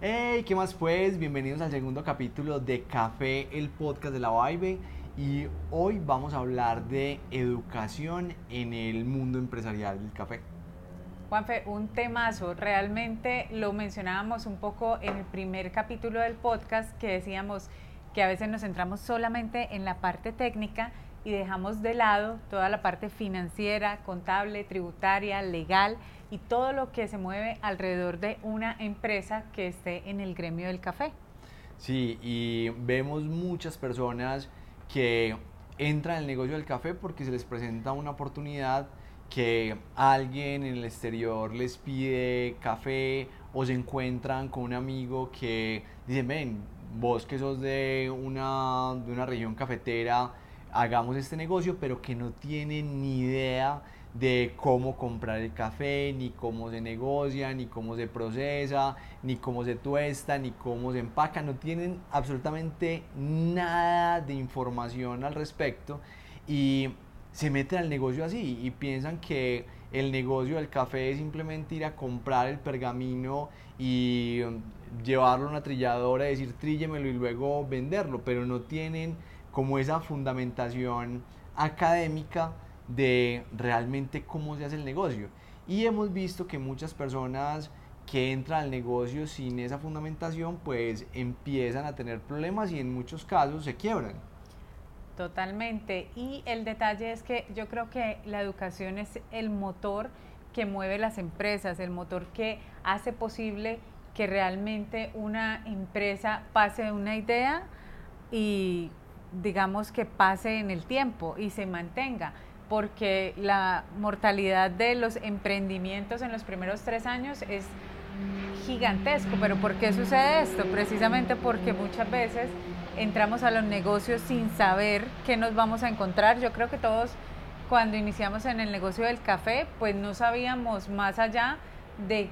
Hey, ¿qué más pues? Bienvenidos al segundo capítulo de Café, el podcast de la Vibe. Y hoy vamos a hablar de educación en el mundo empresarial del café. Juanfe, un temazo. Realmente lo mencionábamos un poco en el primer capítulo del podcast que decíamos que a veces nos centramos solamente en la parte técnica y dejamos de lado toda la parte financiera, contable, tributaria, legal y todo lo que se mueve alrededor de una empresa que esté en el gremio del café. Sí, y vemos muchas personas que entran al negocio del café porque se les presenta una oportunidad que alguien en el exterior les pide café o se encuentran con un amigo que dice, ven, vos que sos de una, de una región cafetera, hagamos este negocio, pero que no tienen ni idea de cómo comprar el café, ni cómo se negocia, ni cómo se procesa, ni cómo se tuesta, ni cómo se empaca, no tienen absolutamente nada de información al respecto y se meten al negocio así y piensan que el negocio del café es simplemente ir a comprar el pergamino y llevarlo a una trilladora y decir tríllemelo y luego venderlo, pero no tienen como esa fundamentación académica de realmente cómo se hace el negocio. Y hemos visto que muchas personas que entran al negocio sin esa fundamentación, pues empiezan a tener problemas y en muchos casos se quiebran. Totalmente. Y el detalle es que yo creo que la educación es el motor que mueve las empresas, el motor que hace posible que realmente una empresa pase de una idea y digamos que pase en el tiempo y se mantenga porque la mortalidad de los emprendimientos en los primeros tres años es gigantesco. Pero ¿por qué sucede esto? Precisamente porque muchas veces entramos a los negocios sin saber qué nos vamos a encontrar. Yo creo que todos cuando iniciamos en el negocio del café, pues no sabíamos más allá de,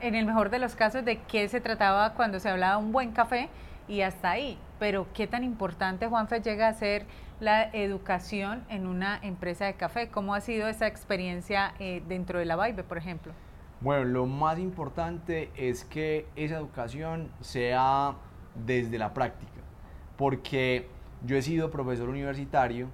en el mejor de los casos, de qué se trataba cuando se hablaba de un buen café y hasta ahí. Pero qué tan importante, Juanfe, llega a ser la educación en una empresa de café. ¿Cómo ha sido esa experiencia eh, dentro de la Vibe, por ejemplo? Bueno, lo más importante es que esa educación sea desde la práctica, porque yo he sido profesor universitario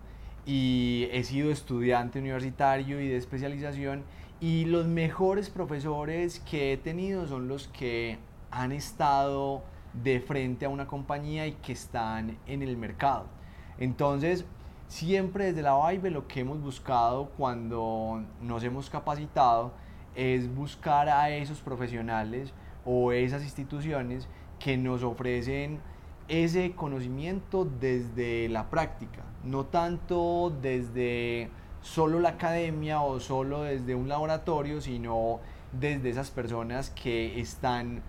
y he sido estudiante universitario y de especialización y los mejores profesores que he tenido son los que han estado de frente a una compañía y que están en el mercado. Entonces, siempre desde la Vibe lo que hemos buscado cuando nos hemos capacitado es buscar a esos profesionales o esas instituciones que nos ofrecen ese conocimiento desde la práctica, no tanto desde solo la academia o solo desde un laboratorio, sino desde esas personas que están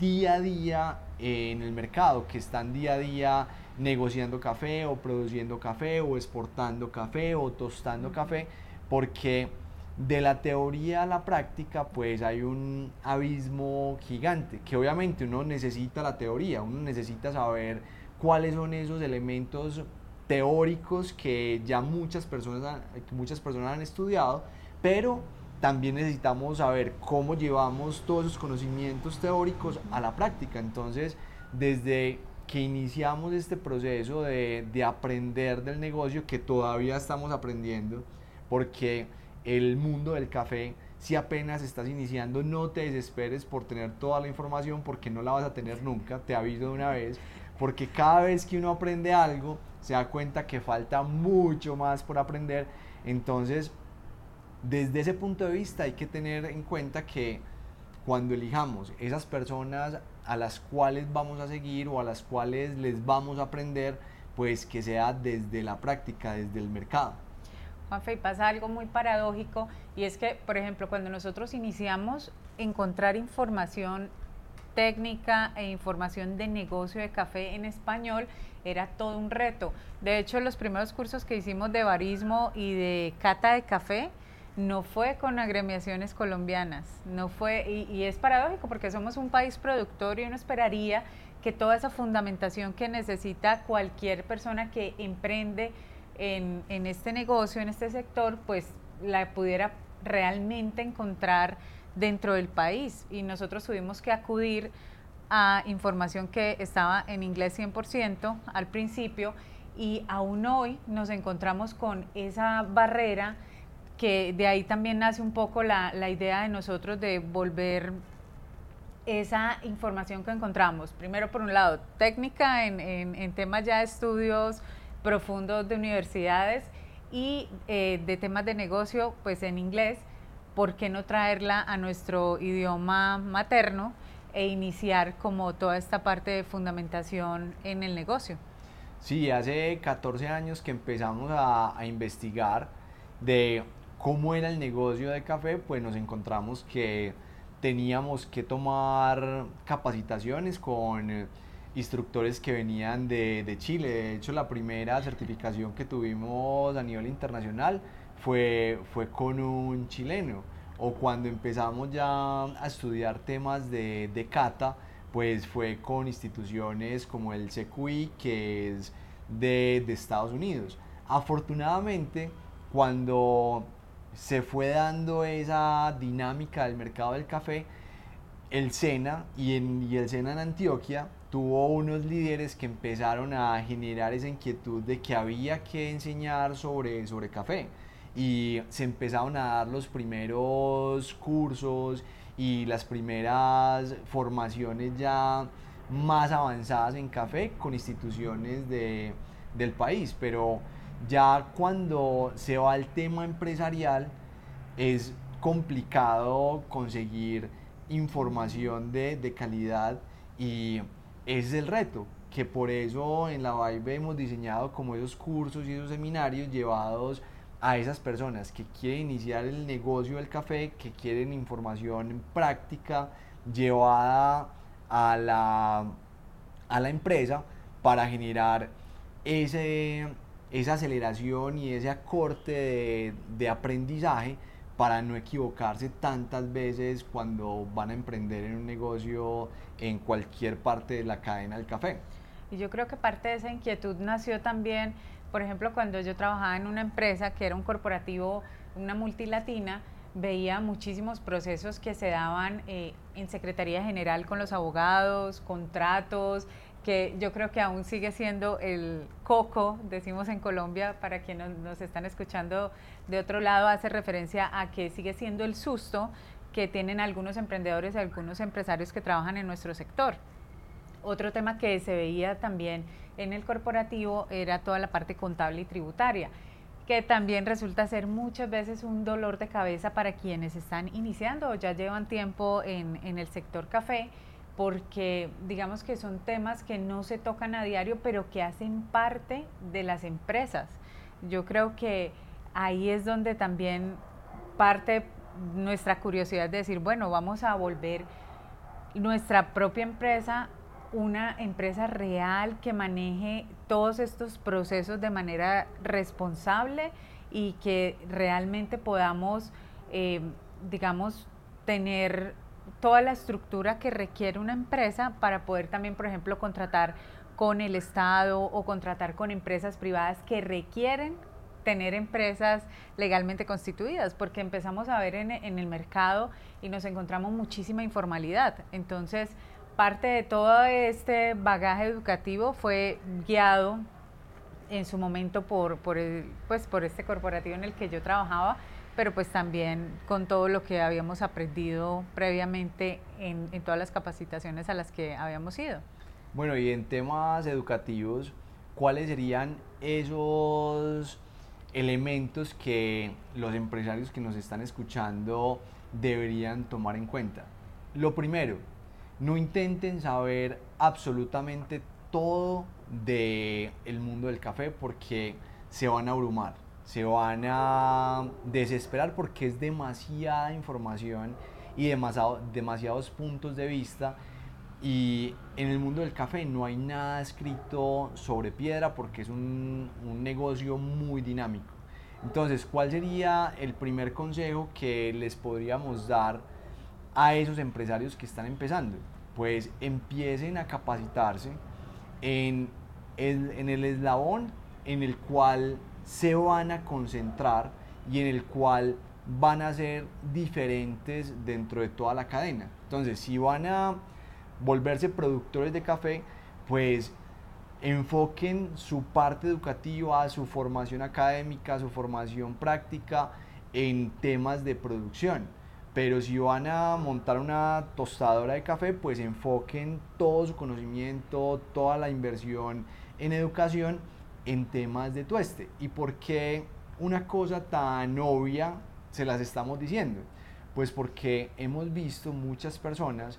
día a día en el mercado, que están día a día negociando café o produciendo café o exportando café o tostando café, porque de la teoría a la práctica pues hay un abismo gigante, que obviamente uno necesita la teoría, uno necesita saber cuáles son esos elementos teóricos que ya muchas personas, muchas personas han estudiado, pero también necesitamos saber cómo llevamos todos esos conocimientos teóricos a la práctica. Entonces, desde que iniciamos este proceso de, de, aprender del negocio, que todavía estamos aprendiendo, porque el mundo del café, si apenas estás iniciando, no te desesperes por tener toda la información, porque no la vas a tener nunca, te aviso de una vez, porque cada vez que uno aprende algo, se da cuenta que falta mucho más por aprender, entonces desde ese punto de vista hay que tener en cuenta que cuando elijamos esas personas a las cuales vamos a seguir o a las cuales les vamos a aprender, pues que sea desde la práctica, desde el mercado. Juanfe, y pasa algo muy paradójico y es que, por ejemplo, cuando nosotros iniciamos encontrar información técnica e información de negocio de café en español era todo un reto. De hecho, los primeros cursos que hicimos de barismo y de cata de café, no fue con agremiaciones colombianas, no fue, y, es paradójico porque somos un país productor y uno esperaría que toda esa fundamentación que necesita cualquier persona que emprende en, en este negocio, en este sector, pues la pudiera realmente encontrar dentro del país. Y nosotros tuvimos que acudir a información que estaba en inglés 100% al principio y aún hoy nos encontramos con esa barrera que de ahí también nace un poco la, la idea de nosotros de volver esa información que encontramos, primero por un lado, técnica en, en, temas ya de estudios profundos de universidades y eh, de temas de negocio, pues en inglés, ¿por qué no traerla a nuestro idioma materno e iniciar como toda esta parte de fundamentación en el negocio? Sí, hace 14 años que empezamos a, a investigar de cómo era el negocio de café, pues nos encontramos que teníamos que tomar capacitaciones con eh, instructores que venían de, de, Chile. De hecho, la primera certificación que tuvimos a nivel internacional fue, fue con un chileno. O cuando empezamos ya a estudiar temas de, de cata, pues fue con instituciones como el CQI, que es de, de Estados Unidos. Afortunadamente, cuando se fue dando esa dinámica del mercado del café, el SENA y, el SENA en Antioquia tuvo unos líderes que empezaron a generar esa inquietud de que había que enseñar sobre, sobre café. Y se empezaron a dar los primeros cursos y las primeras formaciones ya más avanzadas en café con instituciones de, del país, pero ya cuando se va al tema empresarial es complicado conseguir información de, de calidad y ese es el reto, que por eso en la Vibe hemos diseñado como esos cursos y esos seminarios llevados a esas personas que quieren iniciar el negocio del café, que quieren información práctica llevada a la, a la empresa para generar ese, esa aceleración y ese acorte de, aprendizaje para no equivocarse tantas veces cuando van a emprender en un negocio en cualquier parte de la cadena del café. Y yo creo que parte de esa inquietud nació también, por ejemplo, cuando yo trabajaba en una empresa que era un corporativo, una multilatina, veía muchísimos procesos que se daban eh, en Secretaría General con los abogados, contratos, que yo creo que aún sigue siendo el coco, decimos en Colombia, para quienes nos están escuchando de otro lado, hace referencia a que sigue siendo el susto que tienen algunos emprendedores y algunos empresarios que trabajan en nuestro sector. Otro tema que se veía también en el corporativo era toda la parte contable y tributaria, que también resulta ser muchas veces un dolor de cabeza para quienes están iniciando o ya llevan tiempo en, en el sector café porque digamos que son temas que no se tocan a diario, pero que hacen parte de las empresas. Yo creo que ahí es donde también parte nuestra curiosidad de decir, bueno, vamos a volver nuestra propia empresa una empresa real que maneje todos estos procesos de manera responsable y que realmente podamos, eh, digamos, tener toda la estructura que requiere una empresa para poder también, por ejemplo, contratar con el Estado o contratar con empresas privadas que requieren tener empresas legalmente constituidas, porque empezamos a ver en, el mercado y nos encontramos muchísima informalidad. Entonces, parte de todo este bagaje educativo fue guiado en su momento por, por, pues, por este corporativo en el que yo trabajaba, pero pues también con todo lo que habíamos aprendido previamente en, todas las capacitaciones a las que habíamos ido. Bueno, y en temas educativos, ¿cuáles serían esos elementos que los empresarios que nos están escuchando deberían tomar en cuenta? Lo primero, no intenten saber absolutamente todo del el mundo del café porque se van a abrumar se van a desesperar porque es demasiada información y demasiado, demasiados puntos de vista y en el mundo del café no hay nada escrito sobre piedra porque es un, un, negocio muy dinámico. Entonces, ¿cuál sería el primer consejo que les podríamos dar a esos empresarios que están empezando? Pues empiecen a capacitarse en el, en el eslabón en el cual se van a concentrar y en el cual van a ser diferentes dentro de toda la cadena. Entonces, si van a volverse productores de café, pues enfoquen su parte educativa, su formación académica, su formación práctica en temas de producción. Pero si van a montar una tostadora de café, pues enfoquen todo su conocimiento, toda la inversión en educación en temas de tueste. ¿Y por qué una cosa tan obvia se las estamos diciendo? Pues porque hemos visto muchas personas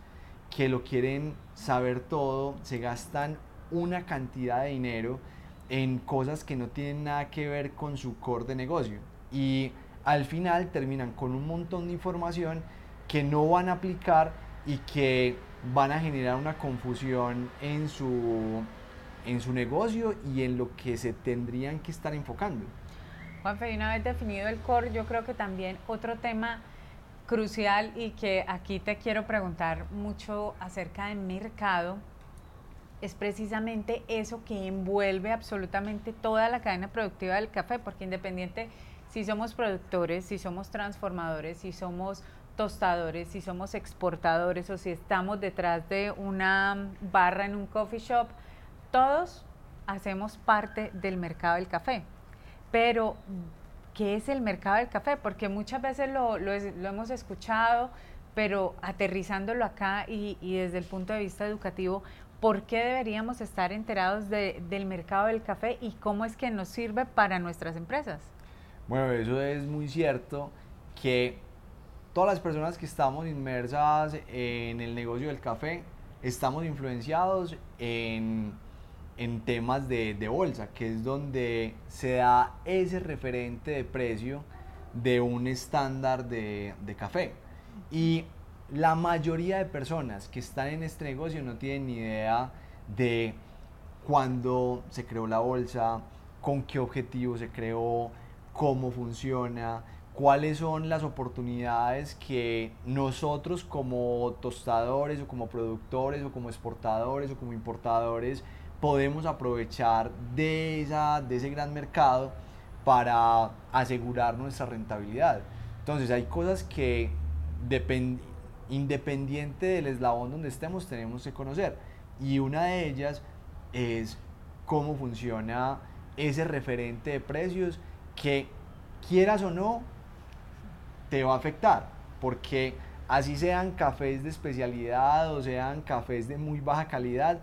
que lo quieren saber todo, se gastan una cantidad de dinero en cosas que no tienen nada que ver con su core de negocio. Y al final terminan con un montón de información que no van a aplicar y que van a generar una confusión en su, en su negocio y en lo que se tendrían que estar enfocando. Juanfe, una vez definido el core, yo creo que también otro tema crucial y que aquí te quiero preguntar mucho acerca del mercado es precisamente eso que envuelve absolutamente toda la cadena productiva del café, porque independiente si somos productores, si somos transformadores, si somos tostadores, si somos exportadores o si estamos detrás de una barra en un coffee shop, todos hacemos parte del mercado del café. Pero, ¿qué es el mercado del café? Porque muchas veces lo, hemos escuchado, pero aterrizándolo acá y, desde el punto de vista educativo, ¿por qué deberíamos estar enterados del mercado del café y cómo es que nos sirve para nuestras empresas? Bueno, eso es muy cierto que todas las personas que estamos inmersas en el negocio del café estamos influenciados en, temas de, bolsa, que es donde se da ese referente de precio de un estándar de, de café. Y la mayoría de personas que están en este negocio no tienen ni idea de cuándo se creó la bolsa, con qué objetivo se creó, cómo funciona, cuáles son las oportunidades que nosotros como tostadores o como productores o como exportadores o como importadores podemos aprovechar de, esa, de ese gran mercado para asegurar nuestra rentabilidad. Entonces hay cosas que independiente del eslabón donde estemos tenemos que conocer y una de ellas es cómo funciona ese referente de precios que quieras o no, te va a afectar, porque así sean cafés de especialidad o sean cafés de muy baja calidad,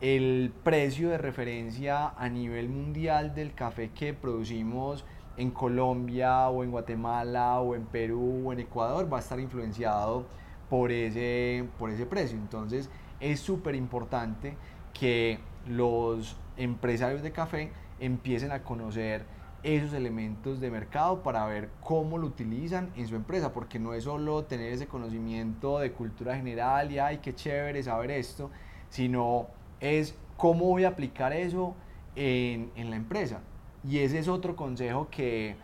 el precio de referencia a nivel mundial del café que producimos en Colombia o en Guatemala o en Perú o en Ecuador va a estar influenciado por ese, por ese precio. Entonces es súper importante que los empresarios de café empiecen a conocer esos elementos de mercado para ver cómo lo utilizan en su empresa, porque no es solo tener ese conocimiento de cultura general y ay, qué chévere saber esto, sino es cómo voy a aplicar eso en, en la empresa. Y ese es otro consejo que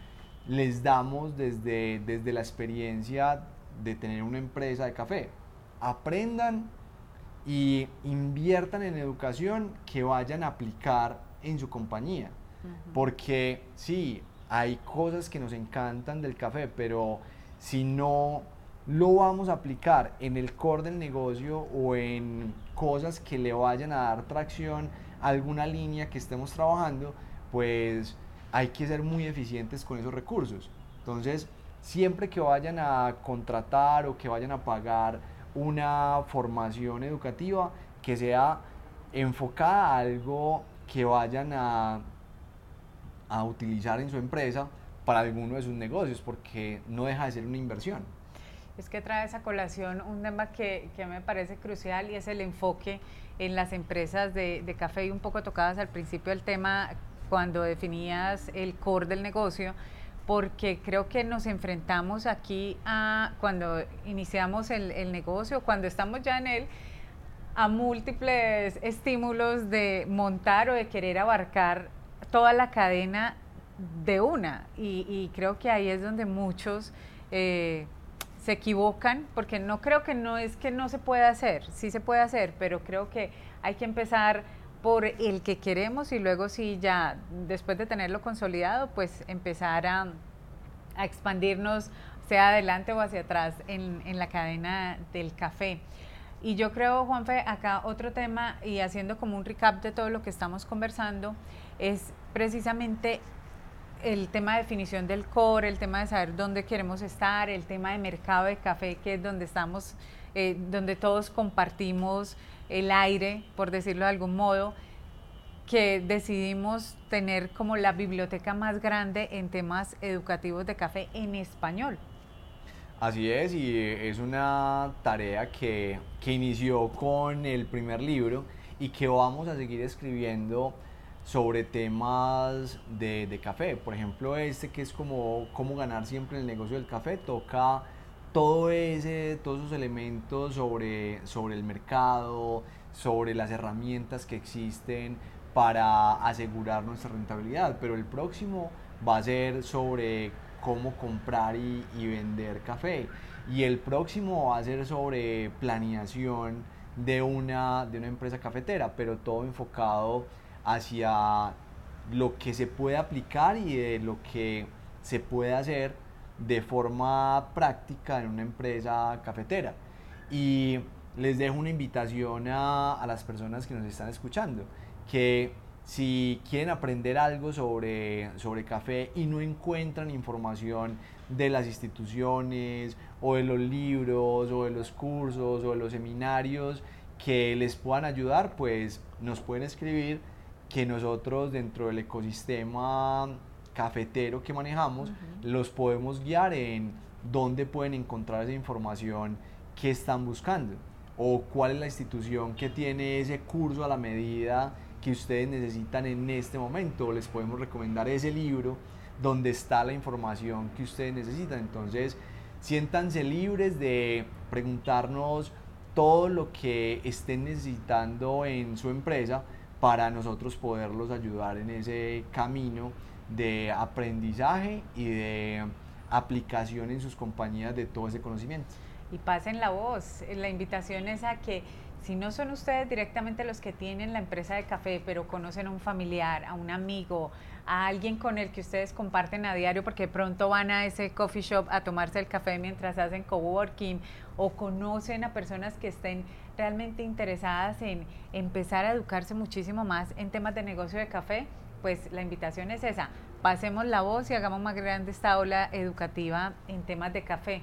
les damos desde, desde la experiencia de tener una empresa de café. Aprendan y inviertan en educación que vayan a aplicar en su compañía. Porque sí, hay cosas que nos encantan del café, pero si no lo vamos a aplicar en el core del negocio o en cosas que le vayan a dar tracción a alguna línea que estemos trabajando, pues hay que ser muy eficientes con esos recursos. Entonces, siempre que vayan a contratar o que vayan a pagar una formación educativa, que sea enfocada a algo que vayan a a utilizar en su empresa para alguno de sus negocios, porque no deja de ser una inversión. Es que trae esa colación un tema que, que me parece crucial y es el enfoque en las empresas de, café y un poco tocadas al principio del tema cuando definías el core del negocio, porque creo que nos enfrentamos aquí a cuando iniciamos el, el negocio, cuando estamos ya en él, a múltiples estímulos de montar o de querer abarcar toda la cadena de una. Y, creo que ahí es donde muchos eh, se equivocan, porque no creo que no es que no se pueda hacer, sí se puede hacer, pero creo que hay que empezar por el que queremos y luego si ya después de tenerlo consolidado, pues empezar a, expandirnos, sea adelante o hacia atrás, en, en la cadena del café. Y yo creo, Juanfe, acá otro tema y haciendo como un recap de todo lo que estamos conversando, es precisamente el tema de definición del core, el tema de saber dónde queremos estar, el tema de mercado de café, que es donde estamos, eh, donde todos compartimos el aire, por decirlo de algún modo, que decidimos tener como la biblioteca más grande en temas educativos de café en español. Así es, y es una tarea que, que inició con el primer libro y que vamos a seguir escribiendo sobre temas de, de, café. Por ejemplo, este que es como cómo ganar siempre en el negocio del café, toca todo ese, todos esos elementos sobre, sobre el mercado, sobre las herramientas que existen para asegurar nuestra rentabilidad. Pero el próximo va a ser sobre cómo comprar y, vender café. Y el próximo va a ser sobre planeación de una, de una empresa cafetera, pero todo enfocado hacia lo que se puede aplicar y lo que se puede hacer de forma práctica en una empresa cafetera. Y les dejo una invitación a, las personas que nos están escuchando, que si quieren aprender algo sobre, sobre café y no encuentran información de las instituciones o de los libros o de los cursos o de los seminarios que les puedan ayudar, pues nos pueden escribir que nosotros dentro del ecosistema cafetero que manejamos los podemos guiar en dónde pueden encontrar esa información que están buscando o cuál es la institución que tiene ese curso a la medida que ustedes necesitan en este momento. Les podemos recomendar ese libro donde está la información que ustedes necesitan. Entonces, siéntanse libres de preguntarnos todo lo que estén necesitando en su empresa para nosotros poderlos ayudar en ese camino de aprendizaje y de aplicación en sus compañías de todo ese conocimiento. Y pasen la voz. La invitación es a que si no son ustedes directamente los que tienen la empresa de café, pero conocen a un familiar, a un amigo, a alguien con el que ustedes comparten a diario porque pronto van a ese coffee shop a tomarse el café mientras hacen coworking o conocen a personas que estén realmente interesadas en empezar a educarse muchísimo más en temas de negocio de café, pues la invitación es esa. Pasemos la voz y hagamos más grande esta ola educativa en temas de café.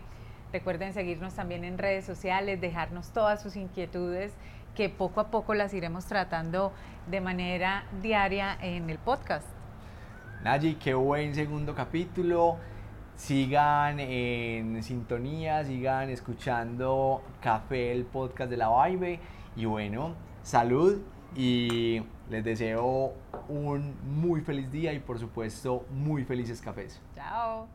Recuerden seguirnos también en redes sociales, dejarnos todas sus inquietudes que poco a poco las iremos tratando de manera diaria en el podcast. Nayi, qué buen segundo capítulo sigan en sintonía, sigan escuchando Café, el podcast de la Vibe. Y bueno, salud y les deseo un muy feliz día y por supuesto muy felices cafés. Chao.